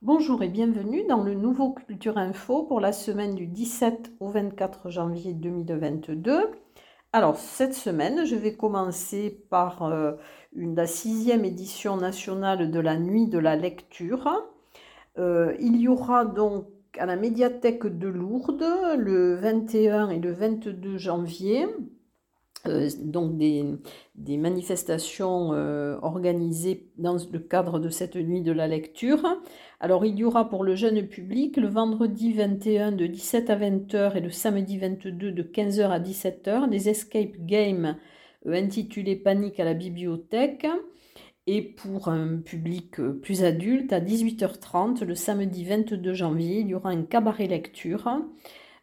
Bonjour et bienvenue dans le nouveau Culture Info pour la semaine du 17 au 24 janvier 2022. Alors cette semaine, je vais commencer par euh, une, la sixième édition nationale de la Nuit de la lecture. Euh, il y aura donc à la médiathèque de Lourdes le 21 et le 22 janvier. Euh, donc des, manifestations euh, organisées dans le cadre de cette nuit de la lecture. Alors il y aura pour le jeune public le vendredi 21 de 17 à 20h et le samedi 22 de 15h à 17h des escape games intitulés Panique à la bibliothèque. Et pour un public euh, plus adulte, à 18h30, le samedi 22 janvier, il y aura un cabaret lecture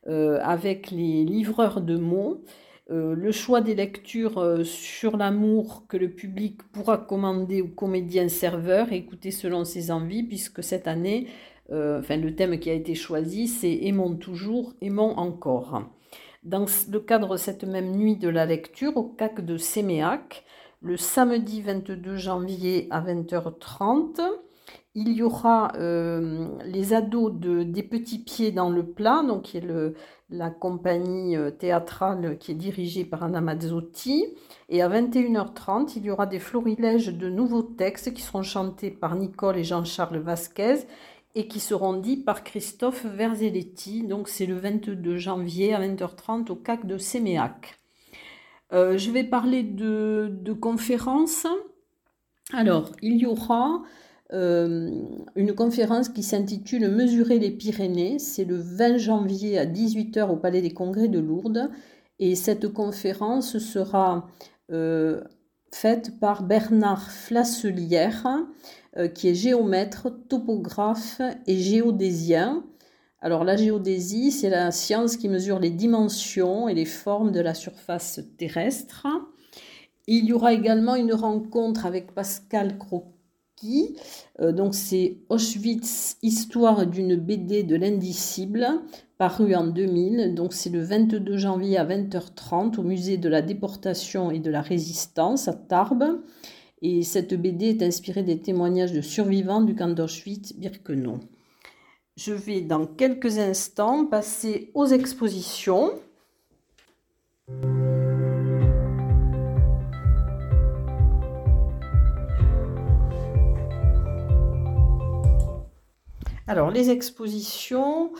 euh, avec les livreurs de mots. Euh, le choix des lectures sur l'amour que le public pourra commander aux comédiens serveurs écouter selon ses envies, puisque cette année, enfin, le thème qui a été choisi, c'est Aimons toujours, aimons encore. Dans le cadre cette même nuit de la lecture, au CAC de Séméac, le samedi 22 janvier à 20h30. Il y aura euh, les ados de, des petits pieds dans le plat, donc qui est le, la compagnie euh, théâtrale qui est dirigée par Anna Mazzotti. Et à 21h30, il y aura des florilèges de nouveaux textes qui seront chantés par Nicole et Jean-Charles Vasquez et qui seront dits par Christophe Verzelletti. Donc c'est le 22 janvier à 20h30 au CAC de Séméac. Euh, je vais parler de, conférences. Alors, il y aura euh, une conférence qui s'intitule Mesurer les Pyrénées. C'est le 20 janvier à 18h au Palais des Congrès de Lourdes. Et cette conférence sera euh, faite par Bernard Flasselière, qui est géomètre, topographe et géodésien. Alors la géodésie, c'est la science qui mesure les dimensions et les formes de la surface terrestre. Il y aura également une rencontre avec Pascal Euh, donc c'est Auschwitz, histoire d'une BD de l'indicible, paru en 2000. Donc c'est le 22 janvier à 20h30 au musée de la déportation et de la résistance à Tarbes. Et cette BD est inspirée des témoignages de survivants du camp d'Auschwitz-Birkenau. Je vais dans quelques instants passer aux expositions. Alors les expositions,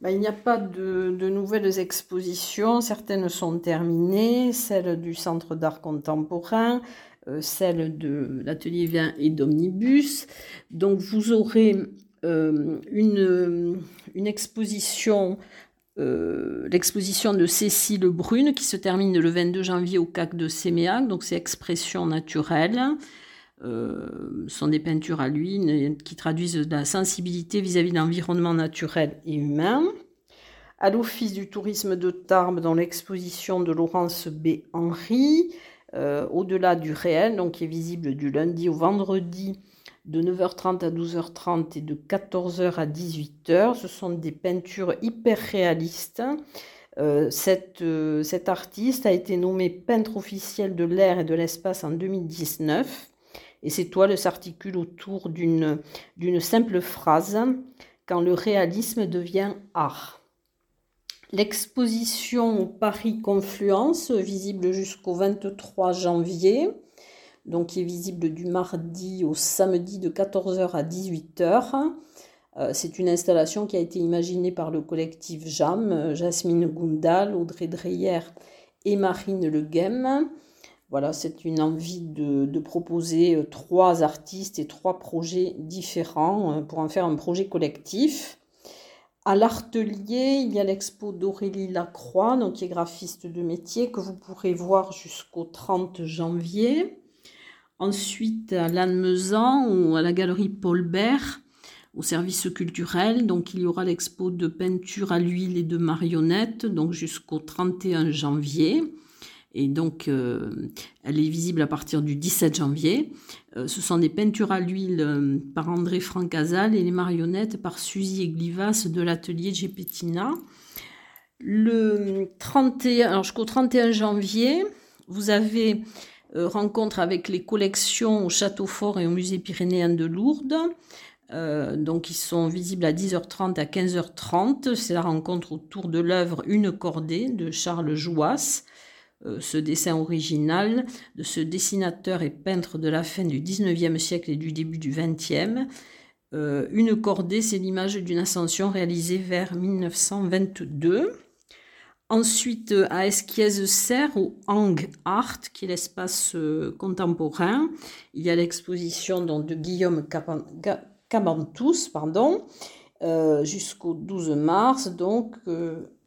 ben, il n'y a pas de, nouvelles expositions, certaines sont terminées, celle du Centre d'art contemporain, euh, celle de l'atelier Vin et d'Omnibus. Donc vous aurez euh, une, une, exposition, euh, l'exposition de Cécile Brune qui se termine le 22 janvier au CAC de Séméac, donc c'est expression naturelle. Euh, sont des peintures à l'huile qui traduisent la sensibilité vis-à-vis de l'environnement naturel et humain. À l'Office du tourisme de Tarbes, dans l'exposition de Laurence B. Henry, au-delà du réel, donc qui est visible du lundi au vendredi de 9h30 à 12h30 et de 14h à 18h. Ce sont des peintures hyper réalistes. Euh, cette, euh, cet artiste a été nommé peintre officiel de l'air et de l'espace en 2019 et ses toiles s'articulent autour d'une simple phrase quand le réalisme devient art. L'exposition Paris Confluence, visible jusqu'au 23 janvier, donc qui est visible du mardi au samedi de 14h à 18h. Euh, c'est une installation qui a été imaginée par le collectif JAM, euh, Jasmine Gundal, Audrey Dreyer et Marine Le Guem. Voilà, c'est une envie de, proposer euh, trois artistes et trois projets différents pour en faire un projet collectif. À l'Artelier, il y a l'expo d'Aurélie Lacroix, donc qui est graphiste de métier, que vous pourrez voir jusqu'au 30 janvier. Ensuite, à Lannemezan ou à la galerie Paul Bert, au service culturel. Donc, il y aura l'expo de peinture à l'huile et de marionnettes, donc jusqu'au 31 janvier. Et donc, euh, elle est visible à partir du 17 janvier. Euh, ce sont des peintures à l'huile euh, par André Francazal et les marionnettes par Suzy Eglivas de l'atelier Gepettina. Le 31, alors jusqu'au 31 janvier, Vous avez rencontre avec les collections au Château Fort et au Musée pyrénéen de Lourdes. Donc ils sont visibles à 10h30 à 15h30. C'est la rencontre autour de l'œuvre Une cordée de Charles Jouas. Euh, ce dessin original de ce dessinateur et peintre de la fin du 19e siècle et du début du 20e. une cordée, c'est l'image d'une ascension réalisée vers 1922. Ensuite, euh, à Esquiez-Serre, au Hang Art, qui est l'espace euh, contemporain, il y a l'exposition de Guillaume Cabantous pardon, euh, jusqu'au 12 mars, donc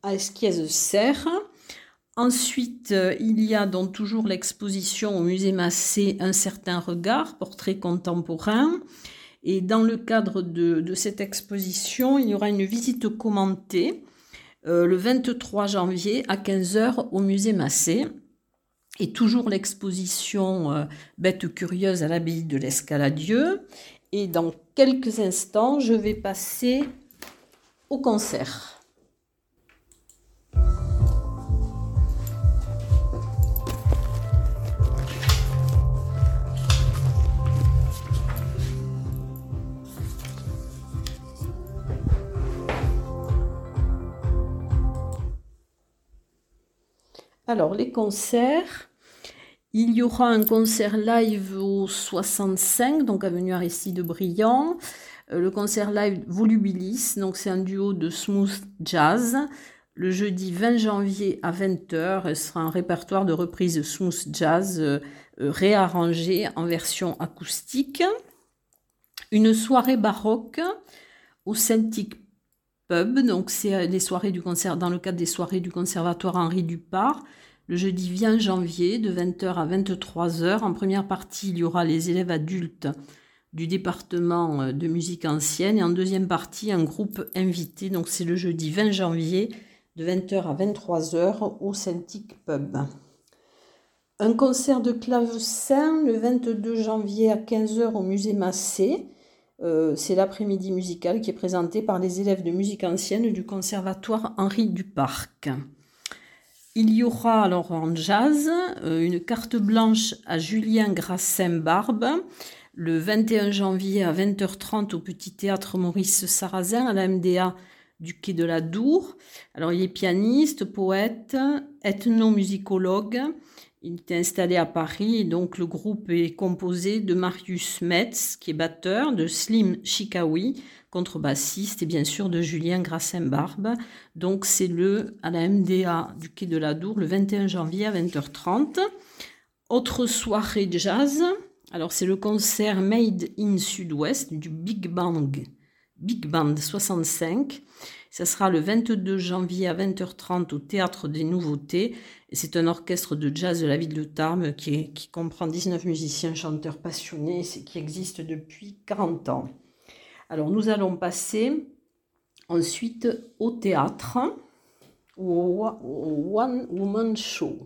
à Esquiez-Serre. Ensuite, il y a donc toujours l'exposition au musée Massé Un certain regard, portrait contemporain. Et dans le cadre de cette exposition, il y aura une visite commentée euh, le 23 janvier à 15h au musée Massé. Et toujours l'exposition euh, Bête curieuse à l'abbaye de l'Escaladieu. Et dans quelques instants, je vais passer au concert. Alors, les concerts. Il y aura un concert live au 65, donc avenue Aristide Briand. Euh, le concert live Volubilis, donc c'est un duo de smooth jazz. Le jeudi 20 janvier à 20h, ce sera un répertoire de reprises smooth jazz euh, euh, réarrangé en version acoustique. Une soirée baroque au Celtic Pub, donc c'est les soirées du concert dans le cadre des soirées du conservatoire Henri Dupart le jeudi 20 janvier de 20h à 23h. En première partie, il y aura les élèves adultes du département euh, de musique ancienne et en deuxième partie, un groupe invité. Donc c'est le jeudi 20 janvier de 20h à 23h au Celtic Pub. Un concert de clavecin le 22 janvier à 15h au musée Massé. Euh, c'est l'après-midi musical qui est présenté par les élèves de musique ancienne du conservatoire Henri Duparc. Il y aura alors en jazz euh, une carte blanche à Julien Grassin-Barbe le 21 janvier à 20h30 au Petit Théâtre Maurice Sarrazin à la MDA du Quai de la Dour. Alors il est pianiste, poète, ethnomusicologue. Il est installé à Paris et donc le groupe est composé de Marius Metz qui est batteur, de Slim Chikawi, contrebassiste et bien sûr de Julien Grassin-Barbe. Donc c'est le à la MDA du Quai de la Dour le 21 janvier à 20h30. Autre soirée jazz. Alors c'est le concert Made in Sud-Ouest du Big Bang Big Band 65. Ça sera le 22 janvier à 20h30 au Théâtre des Nouveautés. C'est un orchestre de jazz de la ville de Tarbes qui, comprend 19 musiciens, chanteurs passionnés, qui existe depuis 40 ans. Alors nous allons passer ensuite au théâtre au, One Woman Show.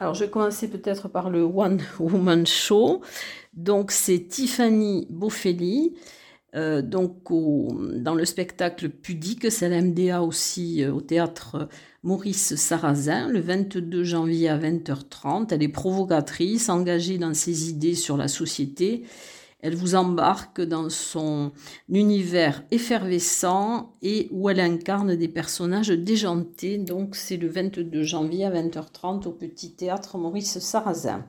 Alors, je vais commencer peut-être par le One Woman Show. Donc, c'est Tiffany Boffelli euh, dans le spectacle pudique, c'est l'MDA aussi euh, au théâtre Maurice Sarrazin, le 22 janvier à 20h30. Elle est provocatrice, engagée dans ses idées sur la société. Elle vous embarque dans son univers effervescent et où elle incarne des personnages déjantés. Donc c'est le 22 janvier à 20h30 au Petit Théâtre Maurice Sarrazin.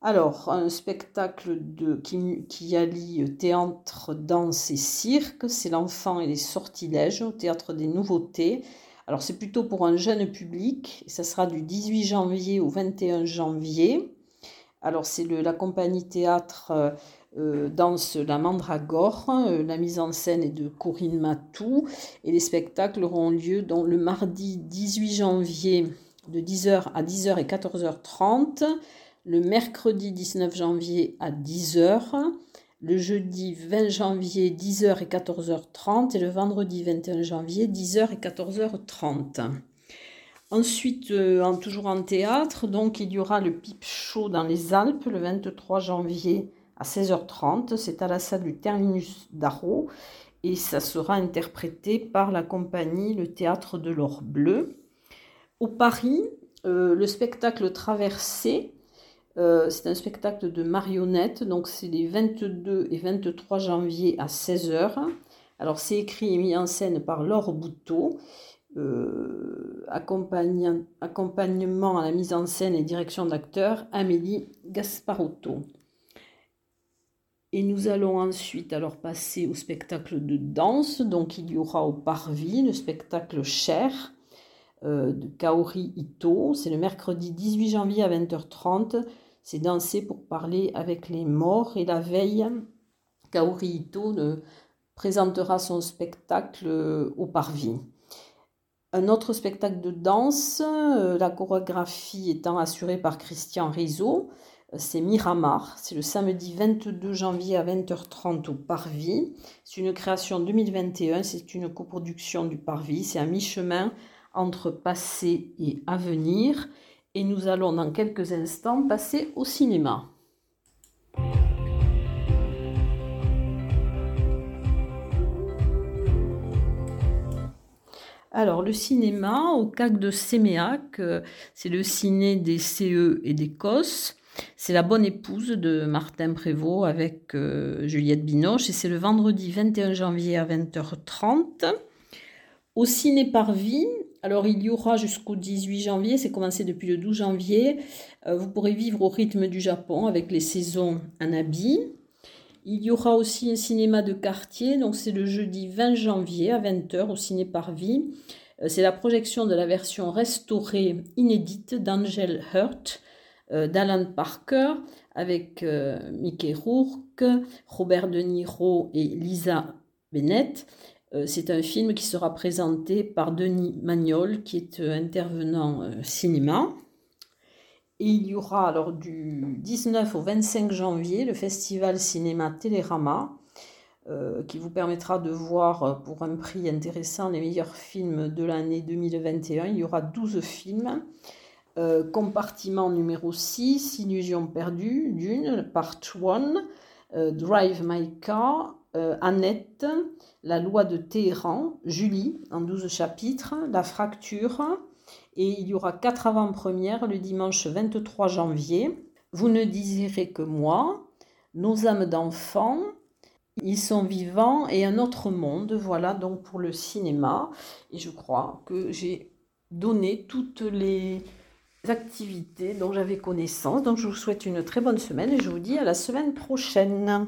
Alors, un spectacle de, qui, allie théâtre, danse et cirque, c'est l'enfant et les sortilèges au théâtre des nouveautés. Alors, c'est plutôt pour un jeune public, ça sera du 18 janvier au 21 janvier. Alors, c'est la compagnie théâtre euh, euh, danse La Mandragore, euh, la mise en scène est de Corinne Matou, et les spectacles auront lieu le mardi 18 janvier de 10h à 10h et 14h30 le mercredi 19 janvier à 10h, le jeudi 20 janvier 10h et 14h30 et le vendredi 21 janvier 10h et 14h30. Ensuite, euh, toujours en théâtre, donc il y aura le Pipe Show dans les Alpes le 23 janvier à 16h30. C'est à la salle du Terminus d'Arro et ça sera interprété par la compagnie Le Théâtre de l'Or Bleu. Au Paris, euh, le spectacle Traversée, euh, c'est un spectacle de marionnettes, donc c'est les 22 et 23 janvier à 16h. Alors c'est écrit et mis en scène par Laure Bouteau. Euh, accompagnement à la mise en scène et direction d'acteur Amélie Gasparotto. Et nous allons ensuite alors passer au spectacle de danse. Donc il y aura au Parvis le spectacle Cher euh, de Kaori Ito. C'est le mercredi 18 janvier à 20h30. C'est danser pour parler avec les morts. Et la veille, Kaori Ito présentera son spectacle euh, au Parvis. Un autre spectacle de danse, euh, la chorégraphie étant assurée par Christian Rizzo, euh, c'est Miramar. C'est le samedi 22 janvier à 20h30 au Parvis. C'est une création 2021, c'est une coproduction du Parvis. C'est à mi-chemin entre passé et avenir. Et nous allons dans quelques instants passer au cinéma. Alors, le cinéma, au CAC de Séméac, euh, c'est le ciné des CE et des COS. C'est La Bonne Épouse de Martin Prévost avec euh, Juliette Binoche et c'est le vendredi 21 janvier à 20h30. Au Ciné Parvis, alors il y aura jusqu'au 18 janvier, c'est commencé depuis le 12 janvier, euh, vous pourrez vivre au rythme du Japon avec les saisons Anabi. Il y aura aussi un cinéma de quartier, donc c'est le jeudi 20 janvier à 20h au Ciné Parvis. Euh, c'est la projection de la version restaurée inédite d'Angel Hurt, euh, d'Alan Parker, avec euh, Mickey Rourke, Robert De Niro et Lisa Bennett. C'est un film qui sera présenté par Denis Magnol, qui est intervenant cinéma il y aura alors du 19 au 25 janvier le festival cinéma Télérama euh, qui vous permettra de voir euh, pour un prix intéressant les meilleurs films de l'année 2021. Il y aura 12 films. Euh, compartiment numéro 6, Illusion perdue, d'une, part 1, Drive My Car, Annette, La loi de Téhéran, Julie, en 12 chapitres, La fracture, et il y aura quatre avant-premières le dimanche 23 janvier. Vous ne désirez que moi, nos âmes d'enfants, ils sont vivants et un autre monde. Voilà donc pour le cinéma. Et je crois que j'ai donné toutes les activités dont j'avais connaissance. Donc je vous souhaite une très bonne semaine et je vous dis à la semaine prochaine.